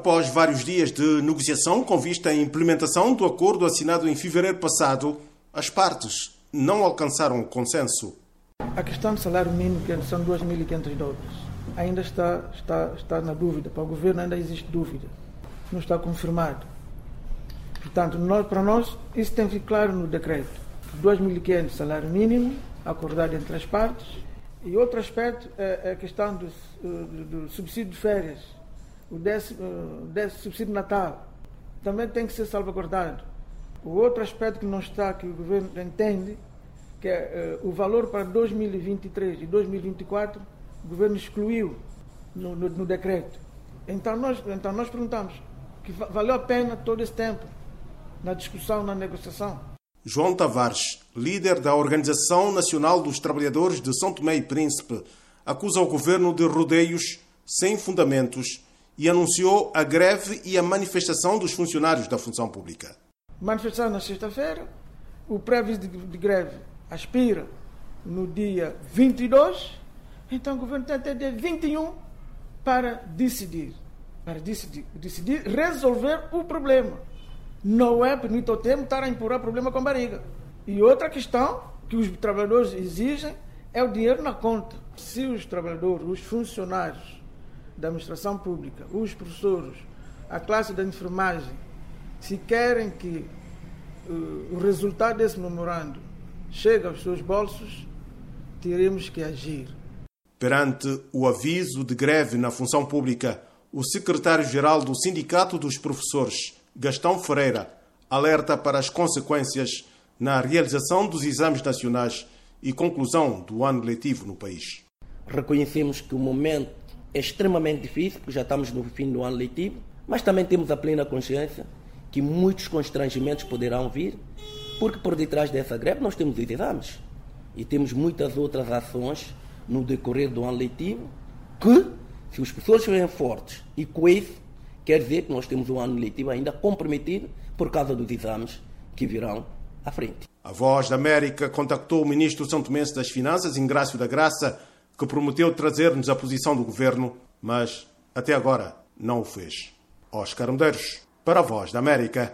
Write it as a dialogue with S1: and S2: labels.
S1: Após vários dias de negociação com vista à implementação do acordo assinado em fevereiro passado, as partes não alcançaram o consenso.
S2: A questão do salário mínimo, que são 2.500 dólares, ainda está, está, está na dúvida. Para o governo ainda existe dúvida. Não está confirmado. Portanto, nós, para nós, isso tem que ficar claro no decreto. 2.500 salário mínimo, acordado entre as partes. E outro aspecto é a questão do, do, do subsídio de férias, o décimo, décimo subsídio Natal. Também tem que ser salvaguardado. O outro aspecto que não está, que o governo entende, que é uh, o valor para 2023 e 2024, o governo excluiu no, no, no decreto. Então nós, então nós perguntamos que valeu a pena todo esse tempo na discussão, na negociação.
S1: João Tavares, líder da Organização Nacional dos Trabalhadores de São Tomé e Príncipe, acusa o governo de rodeios sem fundamentos e anunciou a greve e a manifestação dos funcionários da função pública.
S2: Manifestação na sexta-feira, o previsto de, greve aspira no dia 22, então o governo tem até dia 21 para decidir, para decidir, decidir resolver o problema. Não é bonito o tempo estar a empurrar problema com barriga. E outra questão que os trabalhadores exigem é o dinheiro na conta. Se os trabalhadores, os funcionários da administração pública, os professores, a classe da enfermagem, se querem que uh, o resultado desse memorando chegue aos seus bolsos, teremos que agir.
S1: Perante o aviso de greve na função pública, o secretário-geral do Sindicato dos Professores, Gastão Ferreira, alerta para as consequências na realização dos exames nacionais e conclusão do ano letivo no país.
S3: Reconhecemos que o momento é extremamente difícil, porque já estamos no fim do ano letivo, mas também temos a plena consciência que muitos constrangimentos poderão vir, porque por detrás dessa greve nós temos os exames e temos muitas outras ações no decorrer do ano letivo que, se os professores estiverem fortes e coesos, quer dizer que nós temos um ano letivo ainda comprometido por causa dos exames que virão à frente.
S1: A Voz da América contactou o ministro São Tomense das Finanças, Ingrácio da Graça, que prometeu trazer-nos a posição do governo, mas até agora não o fez. Oscar Medeiros, para a Voz da América.